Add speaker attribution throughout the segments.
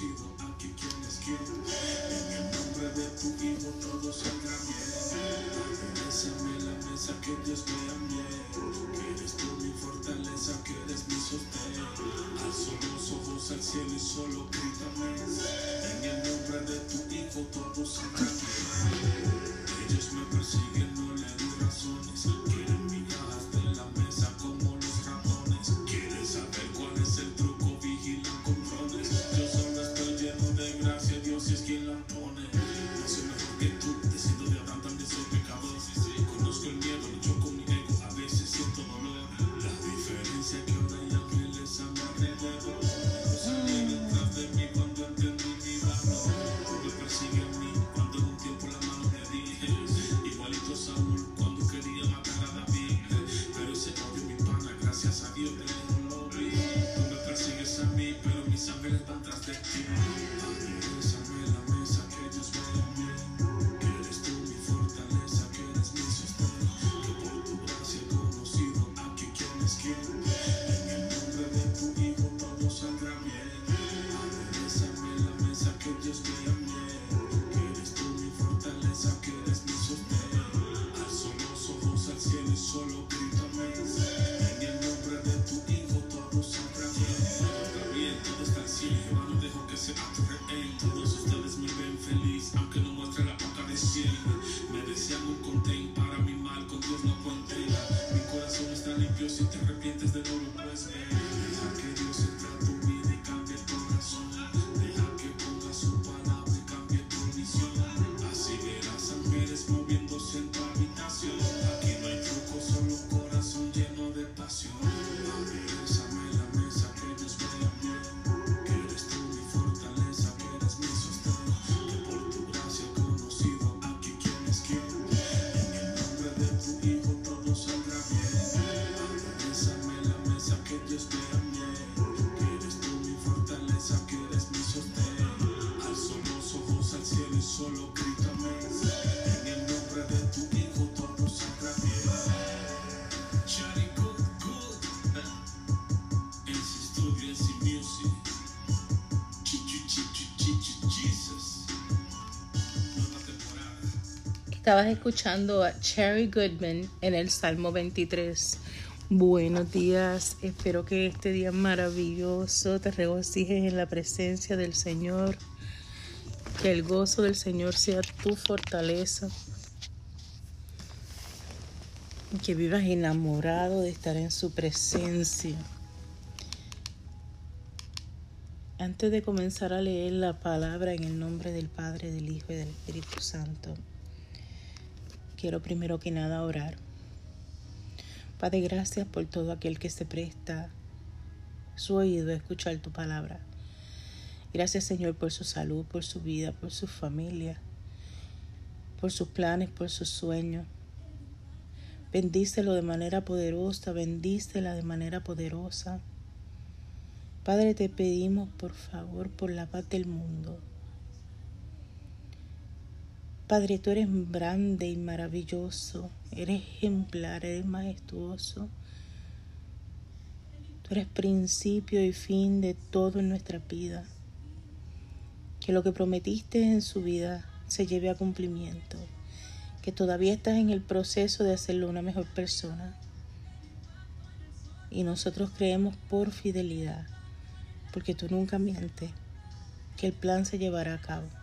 Speaker 1: conocido, es quien. En el nombre de tu hijo todo saldrá bien. Aderezame la mesa que Dios vea bien. Que eres tú mi fortaleza, que eres mi sostén. Alzo los ojos al cielo y solo grítame. En el nombre de tu hijo todo saldrá bien. Ellos me persiguen, está limpio, si te arrepientes de nuevo pues ven.
Speaker 2: Estabas escuchando a Cherry Goodman en el Salmo 23. Buenos días, espero que este día maravilloso te regocijes en la presencia del Señor. Que el gozo del Señor sea tu fortaleza. Que vivas enamorado de estar en su presencia. Antes de comenzar a leer la palabra en el nombre del Padre, del Hijo y del Espíritu Santo, quiero primero que nada orar. Padre, gracias por todo aquel que se presta su oído a escuchar tu palabra. Gracias Señor por su salud, por su vida, por su familia, por sus planes, por sus sueños. Bendícelo de manera poderosa, bendícela de manera poderosa. Padre, te pedimos por favor por la paz del mundo. Padre, tú eres grande y maravilloso, eres ejemplar, eres majestuoso. Tú eres principio y fin de todo en nuestra vida. Que lo que prometiste en su vida se lleve a cumplimiento. Que todavía estás en el proceso de hacerlo una mejor persona. Y nosotros creemos por fidelidad, porque tú nunca mientes, que el plan se llevará a cabo.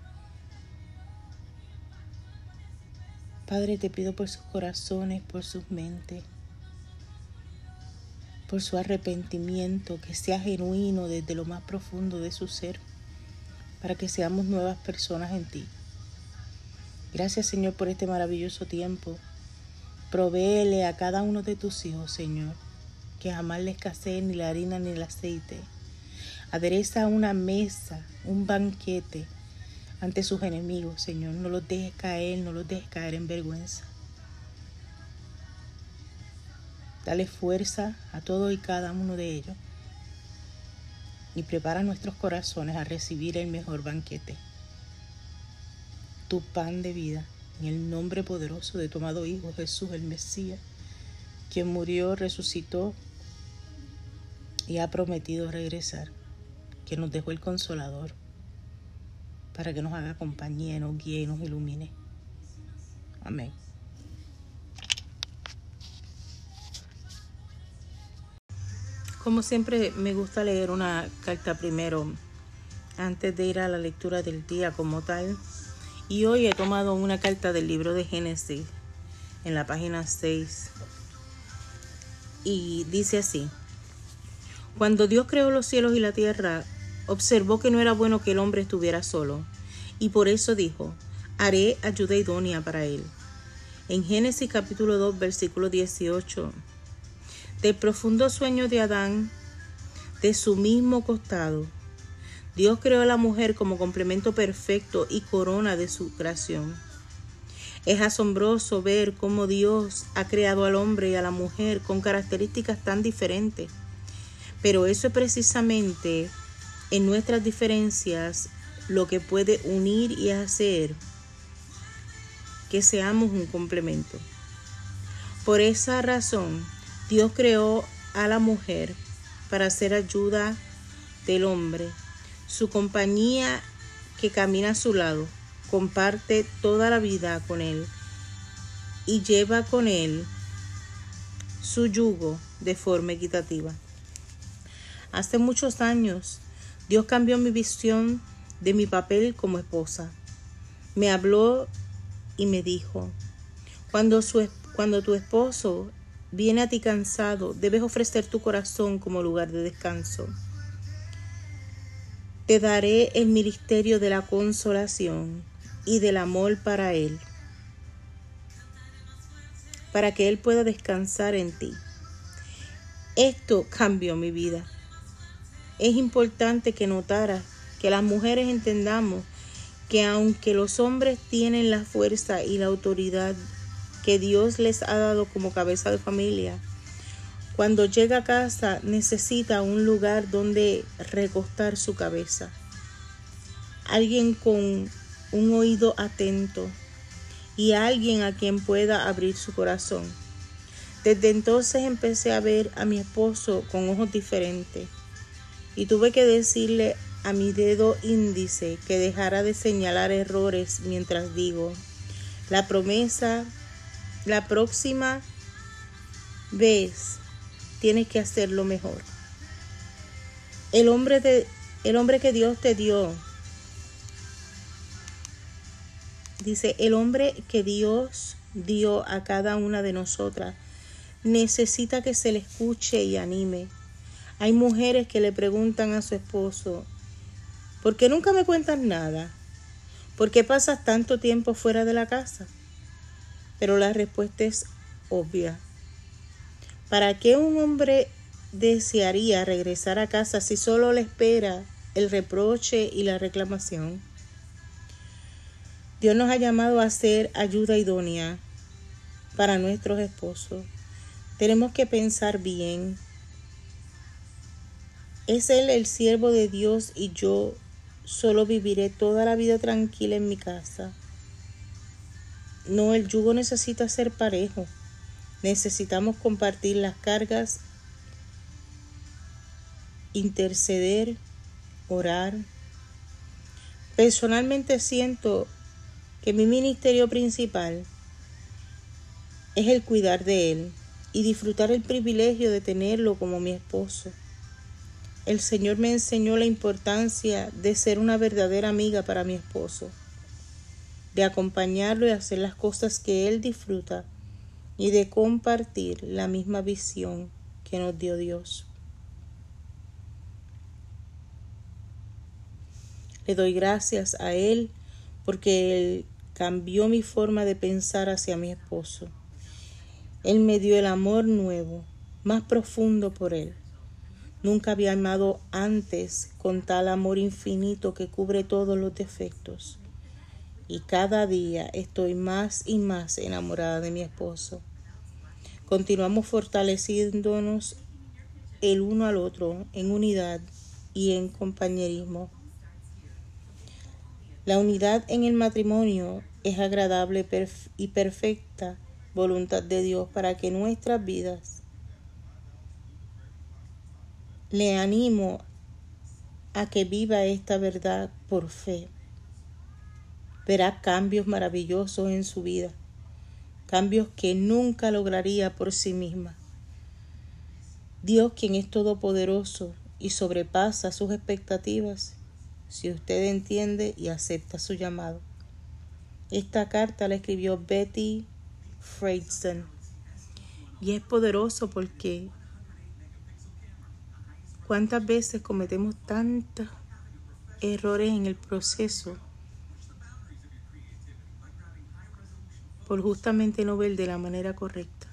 Speaker 2: Padre, te pido por sus corazones, por sus mentes, por su arrepentimiento, que sea genuino desde lo más profundo de su ser, para que seamos nuevas personas en ti. Gracias, Señor, por este maravilloso tiempo. Provéele a cada uno de tus hijos, Señor, que jamás le escasee ni la harina ni el aceite. Adereza una mesa, un banquete ante sus enemigos, Señor. No los dejes caer, no los dejes caer en vergüenza. Dale fuerza a todo y cada uno de ellos. Y prepara nuestros corazones a recibir el mejor banquete. Tu pan de vida, en el nombre poderoso de tu amado Hijo Jesús, el Mesías, quien murió, resucitó y ha prometido regresar, que nos dejó el consolador para que nos haga compañía, nos guíe nos ilumine. Amén. Como siempre me gusta leer una carta primero antes de ir a la lectura del día como tal. Y hoy he tomado una carta del libro de Génesis en la página 6. Y dice así. Cuando Dios creó los cielos y la tierra, observó que no era bueno que el hombre estuviera solo. Y por eso dijo, haré ayuda idónea para él. En Génesis capítulo 2, versículo 18. Del profundo sueño de Adán, de su mismo costado, Dios creó a la mujer como complemento perfecto y corona de su creación. Es asombroso ver cómo Dios ha creado al hombre y a la mujer con características tan diferentes. Pero eso es precisamente en nuestras diferencias lo que puede unir y hacer que seamos un complemento. Por esa razón, Dios creó a la mujer para hacer ayuda del hombre su compañía que camina a su lado, comparte toda la vida con él y lleva con él su yugo de forma equitativa. Hace muchos años, Dios cambió mi visión de mi papel como esposa. Me habló y me dijo, cuando, tu esposo viene a ti cansado, debes ofrecer tu corazón como lugar de descanso. Te daré el ministerio de la consolación y del amor para Él, para que Él pueda descansar en ti. Esto cambió mi vida. Es importante que notara que las mujeres entendamos que aunque los hombres tienen la fuerza y la autoridad que Dios les ha dado como cabeza de familia, cuando llega a casa necesita un lugar donde recostar su cabeza. Alguien con un oído atento y alguien a quien pueda abrir su corazón. Desde entonces empecé a ver a mi esposo con ojos diferentes y tuve que decirle a mi dedo índice que dejara de señalar errores mientras digo, la promesa, la próxima vez tienes que hacerlo mejor. El hombre, el hombre que Dios te dio, dice, el hombre que Dios dio a cada una de nosotras necesita que se le escuche y anime. Hay mujeres que le preguntan a su esposo, ¿por qué nunca me cuentas nada? ¿Por qué pasas tanto tiempo fuera de la casa? Pero la respuesta es obvia. ¿Para qué un hombre desearía regresar a casa si solo le espera el reproche y la reclamación? Dios nos ha llamado a ser ayuda idónea para nuestros esposos. Tenemos que pensar bien. ¿Es Él el siervo de Dios y yo solo viviré toda la vida tranquila en mi casa? No, el yugo necesita ser parejo. Necesitamos compartir las cargas, interceder, orar. Personalmente siento que mi ministerio principal es el cuidar de él y disfrutar el privilegio de tenerlo como mi esposo. El Señor me enseñó la importancia de ser una verdadera amiga para mi esposo, de acompañarlo y hacer las cosas que él disfruta y de compartir la misma visión que nos dio Dios. Le doy gracias a Él porque Él cambió mi forma de pensar hacia mi esposo. Él me dio el amor nuevo, más profundo por Él. Nunca había amado antes con tal amor infinito que cubre todos los defectos y cada día estoy más y más enamorada de mi esposo. Continuamos fortaleciéndonos el uno al otro en unidad y en compañerismo. La unidad en el matrimonio es agradable y perfecta voluntad de Dios para que nuestras vidas le animo a que viva esta verdad por fe. verá cambios maravillosos en su vida, cambios que nunca lograría por sí misma. Dios, quien es todopoderoso y sobrepasa sus expectativas, si usted entiende y acepta su llamado. Esta carta la escribió Betty Freidson y es poderoso porque cuántas veces cometemos tantos errores en el proceso por justamente no ver de la manera correcta.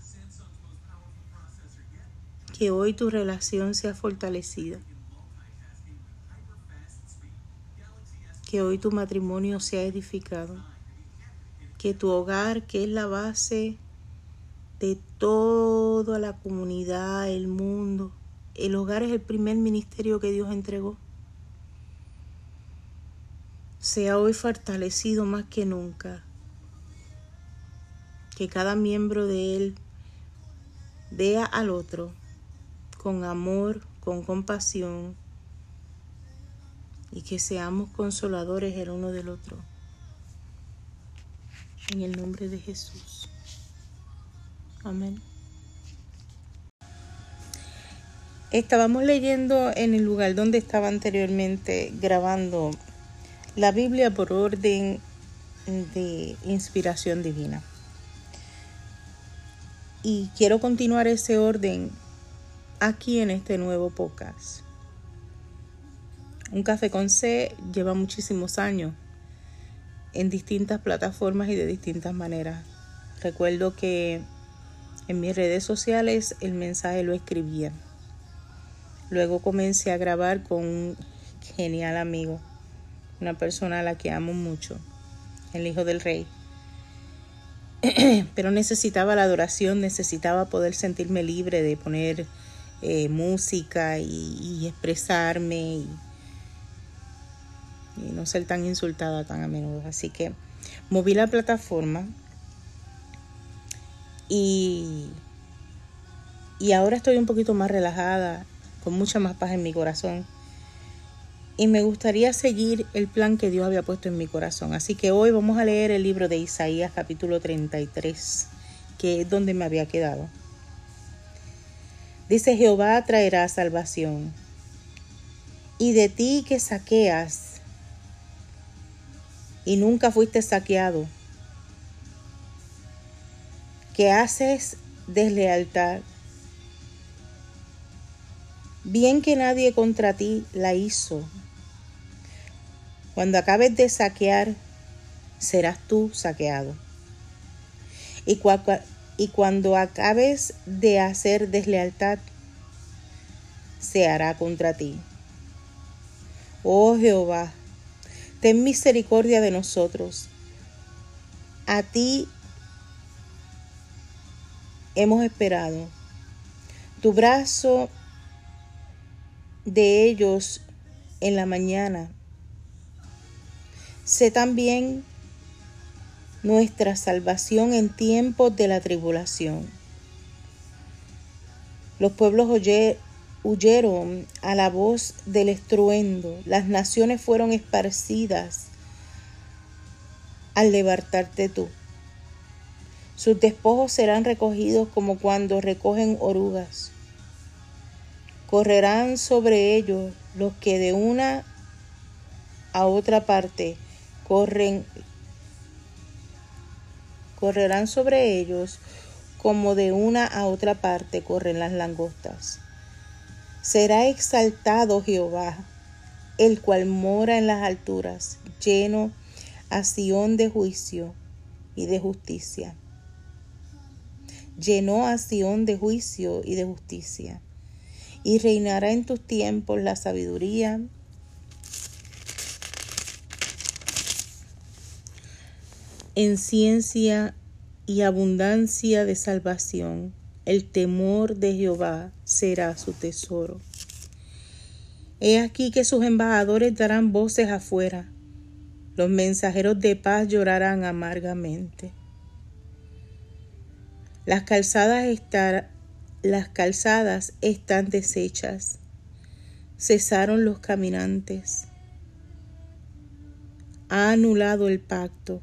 Speaker 2: Que hoy tu relación sea fortalecida. Que hoy tu matrimonio sea edificado. Que tu hogar, que es la base de toda la comunidad, el mundo, el hogar es el primer ministerio que Dios entregó. Sea hoy fortalecido más que nunca que cada miembro de él vea al otro con amor, con compasión y que seamos consoladores el uno del otro. En el nombre de Jesús. Amén. Estábamos leyendo en el lugar donde estaba anteriormente grabando la Biblia por orden de inspiración divina. Y quiero continuar ese orden aquí en este nuevo podcast. Un café con C lleva muchísimos años en distintas plataformas y de distintas maneras. Recuerdo que en mis redes sociales el mensaje lo escribía. Luego comencé a grabar con un genial amigo, una persona a la que amo mucho, el Hijo del Rey. pero necesitaba la adoración, necesitaba poder sentirme libre de poner eh, música y, expresarme y, no ser tan insultada tan a menudo. Así que moví la plataforma y, y ahora estoy un poquito más relajada, con mucha más paz en mi corazón y me gustaría seguir el plan que Dios había puesto en mi corazón. Así que hoy vamos a leer el libro de Isaías capítulo 33, que es donde me había quedado. Dice Jehová traerá salvación. Y de ti que saqueas y nunca fuiste saqueado, que haces deslealtad, bien que nadie contra ti la hizo, cuando acabes de saquear, serás tú saqueado. Y, y cuando acabes de hacer deslealtad, se hará contra ti. Oh Jehová, ten misericordia de nosotros. A ti hemos esperado. Tu brazo de ellos en la mañana Sé también nuestra salvación en tiempos de la tribulación. Los pueblos huyeron a la voz del estruendo, las naciones fueron esparcidas al levantarte tú. Sus despojos serán recogidos como cuando recogen orugas. Correrán sobre ellos los que de una a otra parte corren, correrán sobre ellos como de una a otra parte corren las langostas. Será exaltado Jehová, el cual mora en las alturas, lleno a Sión de juicio y de justicia. Llenó a Sión de juicio y de justicia, y reinará en tus tiempos la sabiduría en ciencia y abundancia de salvación. El temor de Jehová será su tesoro. He aquí que sus embajadores darán voces afuera, los mensajeros de paz llorarán amargamente. Las calzadas, las calzadas están deshechas, cesaron los caminantes. Ha anulado el pacto,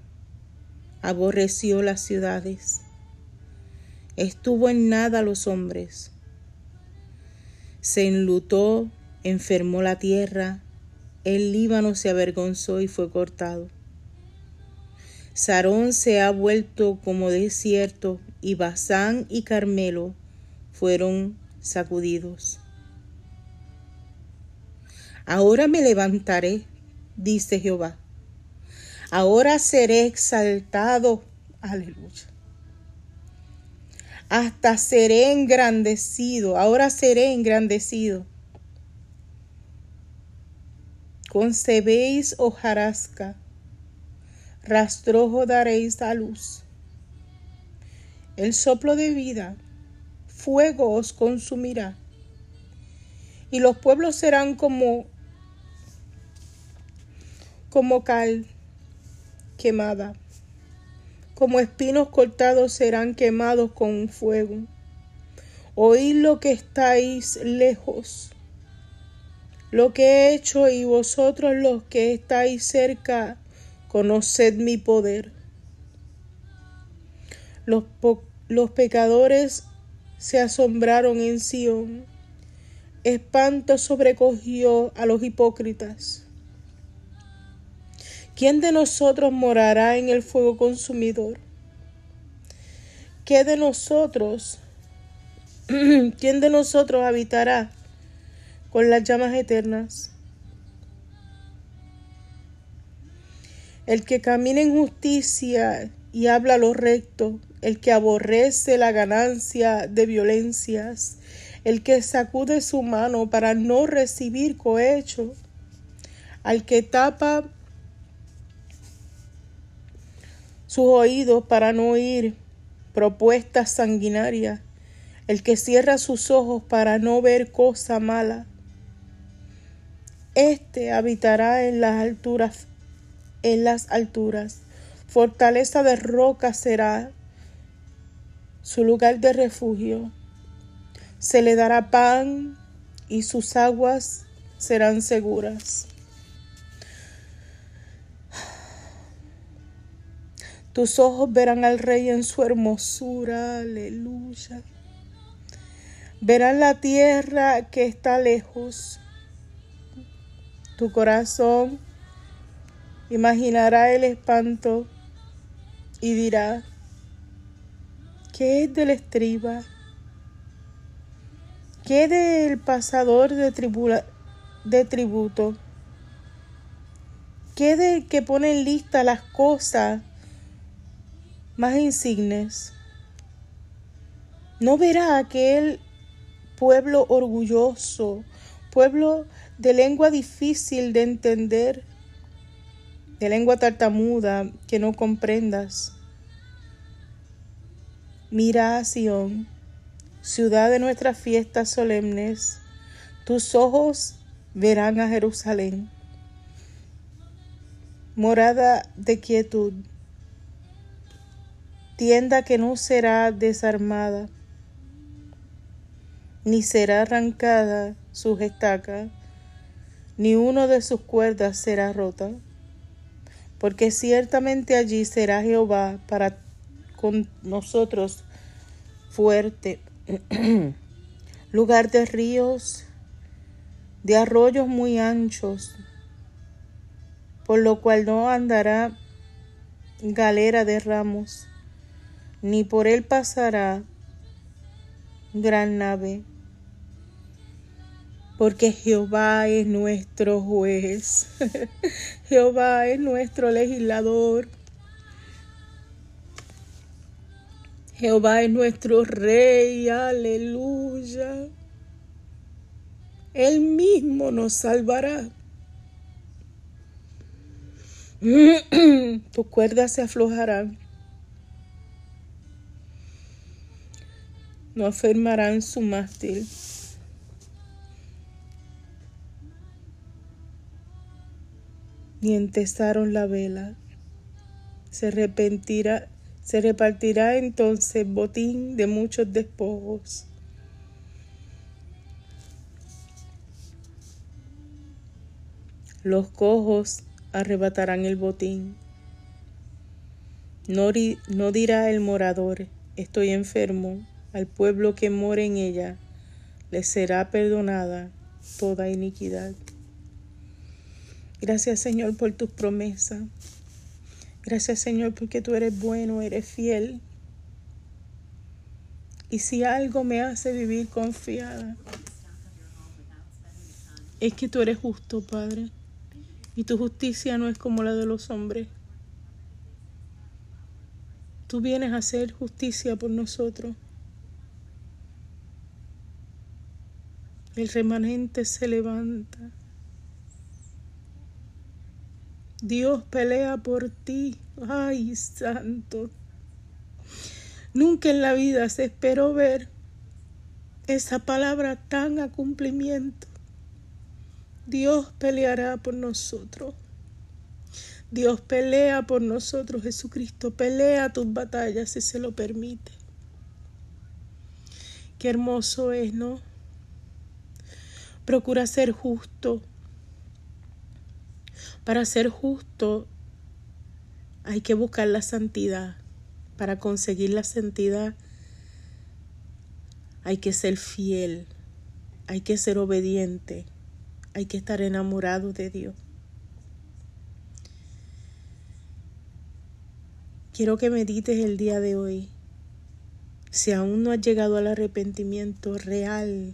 Speaker 2: aborreció las ciudades, estuvo en nada los hombres, se enlutó, enfermó la tierra, el Líbano se avergonzó y fue cortado. Sarón se ha vuelto como desierto y Basán y Carmelo fueron sacudidos. Ahora me levantaré, dice Jehová. Ahora seré exaltado. Aleluya. Hasta seré engrandecido. Ahora seré engrandecido. Concebéis hojarasca. Rastrojo daréis a luz. El soplo de vida, fuego os consumirá. Y los pueblos serán como como cal quemada. Como espinos cortados serán quemados con fuego. Oíd lo que estáis lejos, lo que he hecho y vosotros los que estáis cerca, conoced mi poder. Los, los pecadores se asombraron en Sión. Espanto sobrecogió a los hipócritas. ¿Quién de nosotros morará en el fuego consumidor? ¿Qué de nosotros? ¿Quién de nosotros habitará con las llamas eternas? El que camina en justicia y habla lo recto, el que aborrece la ganancia de violencias, el que sacude su mano para no recibir cohecho, al que tapa sus oídos para no oír propuestas sanguinarias, el que cierra sus ojos para no ver cosa mala. Este habitará en las alturas, en las alturas. Fortaleza de roca será su lugar de refugio. Se le dará pan y sus aguas serán seguras. Tus ojos verán al Rey en su hermosura, aleluya. Verán la tierra que está lejos. Tu corazón imaginará el espanto y dirá, ¿qué es del estriba? ¿Qué del pasador de, de tributo? ¿Qué del que pone en lista las cosas más insignes. No verá aquel pueblo orgulloso, pueblo de lengua difícil de entender, de lengua tartamuda que no comprendas. Mira a Sión, ciudad de nuestras fiestas solemnes, tus ojos verán a Jerusalén, morada de quietud tienda que no será desarmada, ni será arrancada su estaca, ni uno de sus cuerdas será rota, porque ciertamente allí será Jehová para con nosotros fuerte, lugar de ríos, de arroyos muy anchos, por lo cual no andará galera de ramos ni por él pasará gran nave, porque Jehová es nuestro juez, Jehová es nuestro legislador, Jehová es nuestro rey, aleluya. Él mismo nos salvará. Tus cuerdas se aflojarán no afirmarán su mástil. Ni entesaron la vela. Se arrepentirá, se repartirá entonces botín de muchos despojos. Los cojos arrebatarán el botín. No, dirá el morador, estoy enfermo, al pueblo que mora en ella le será perdonada toda iniquidad. Gracias Señor por tus promesas. Gracias Señor porque tú eres bueno, eres fiel. Y si algo me hace vivir confiada, es que tú eres justo, Padre. Y tu justicia no es como la de los hombres. Tú vienes a hacer justicia por nosotros. El remanente se levanta. Dios pelea por ti. Ay, santo. Nunca en la vida se esperó ver esa palabra tan a cumplimiento. Dios peleará por nosotros. Dios pelea por nosotros, Jesucristo. Pelea tus batallas si se lo permite. Qué hermoso es, ¿no? Procura ser justo. Para ser justo hay que buscar la santidad. Para conseguir la santidad hay que ser fiel, hay que ser obediente, hay que estar enamorado de Dios. Quiero que medites el día de hoy. Si aún no has llegado al arrepentimiento real,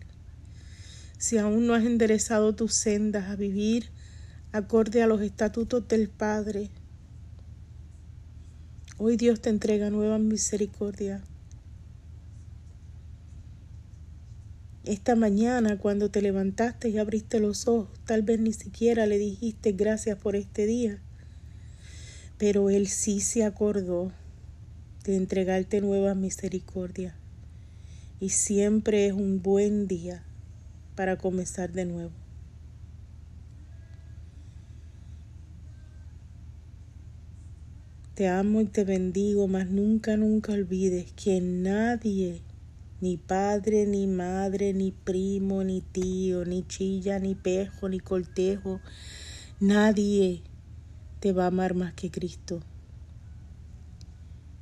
Speaker 2: si aún no has enderezado tus sendas a vivir acorde a los estatutos del Padre, hoy Dios te entrega nueva misericordia. Esta mañana cuando te levantaste y abriste los ojos, tal vez ni siquiera le dijiste gracias por este día, pero Él sí se acordó de entregarte nueva misericordia. Y siempre es un buen día para comenzar de nuevo. Te amo y te bendigo, mas nunca, nunca olvides que nadie, ni padre, ni madre, ni primo, ni tío, ni chilla, ni pejo, ni cortejo, nadie te va a amar más que Cristo.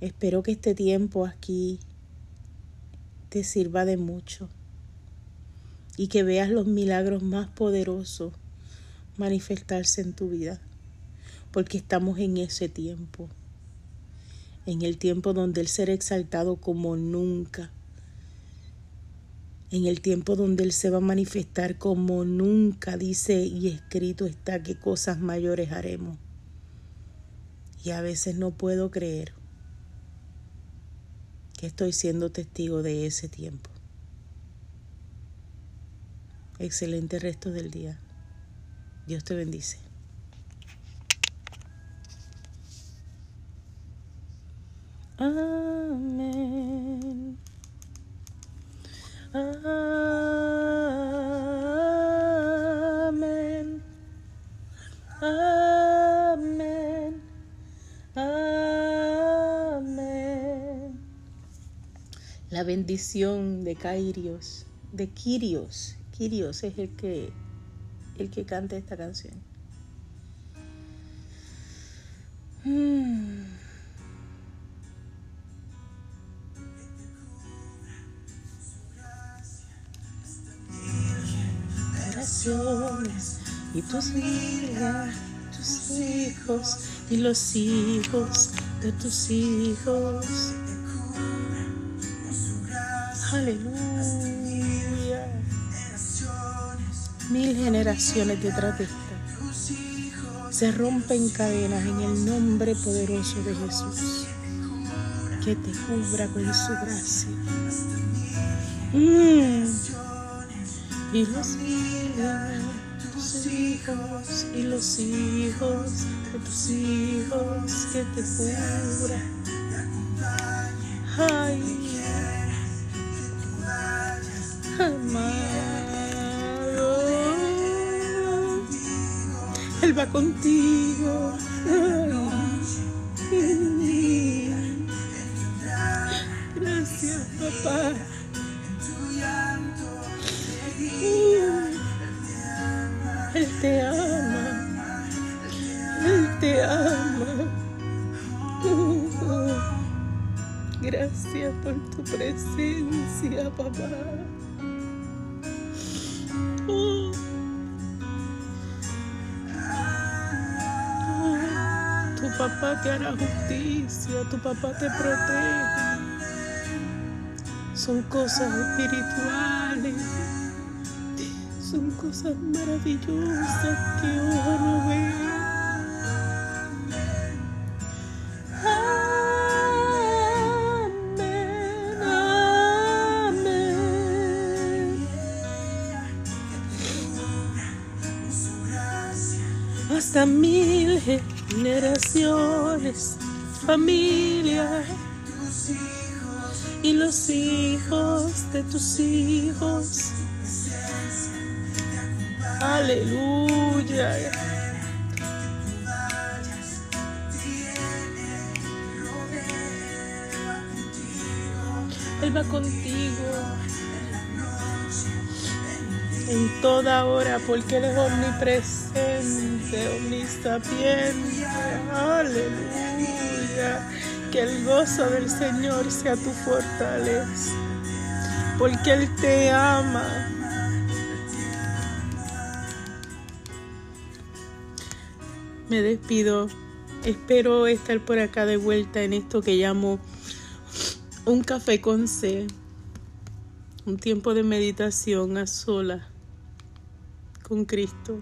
Speaker 2: Espero que este tiempo aquí te sirva de mucho y que veas los milagros más poderosos manifestarse en tu vida, porque estamos en ese tiempo, en el tiempo donde el ser exaltado como nunca, en el tiempo donde Él se va a manifestar como nunca, dice y escrito está que cosas mayores haremos. Y a veces no puedo creer que estoy siendo testigo de ese tiempo. Excelente resto del día. Dios te bendice. Amén. Amén. Amén. Amén. La bendición de Kairios, de Kirios Kirios es el que, el que canta esta canción. Tus hijas, tus hijos y los hijos de tus hijos. Aleluya mil generaciones detrás de esta. Se rompen cadenas en el nombre poderoso de Jesús. Que te cubra con su gracia. Mm. Y los hijos, y los hijos de tus hijos que te cubra. Ay, Él va contigo. Gracias, papá. Te ama. te ama. Gracias por tu presencia, papá. Oh. Tu papá te hará justicia, tu papá te protege. Son cosas espirituales, son cosas maravillosas que ojo no ve. hasta mil generaciones, familia y los hijos de tus hijos. Aleluya. Él va contigo en toda hora, porque Él es omnipresente, omnisapiente. Aleluya. Que el gozo del Señor sea tu fortaleza, porque Él te ama. Me despido. Espero estar por acá de vuelta en esto que llamo un café con C. Un tiempo de meditación a sola con Cristo.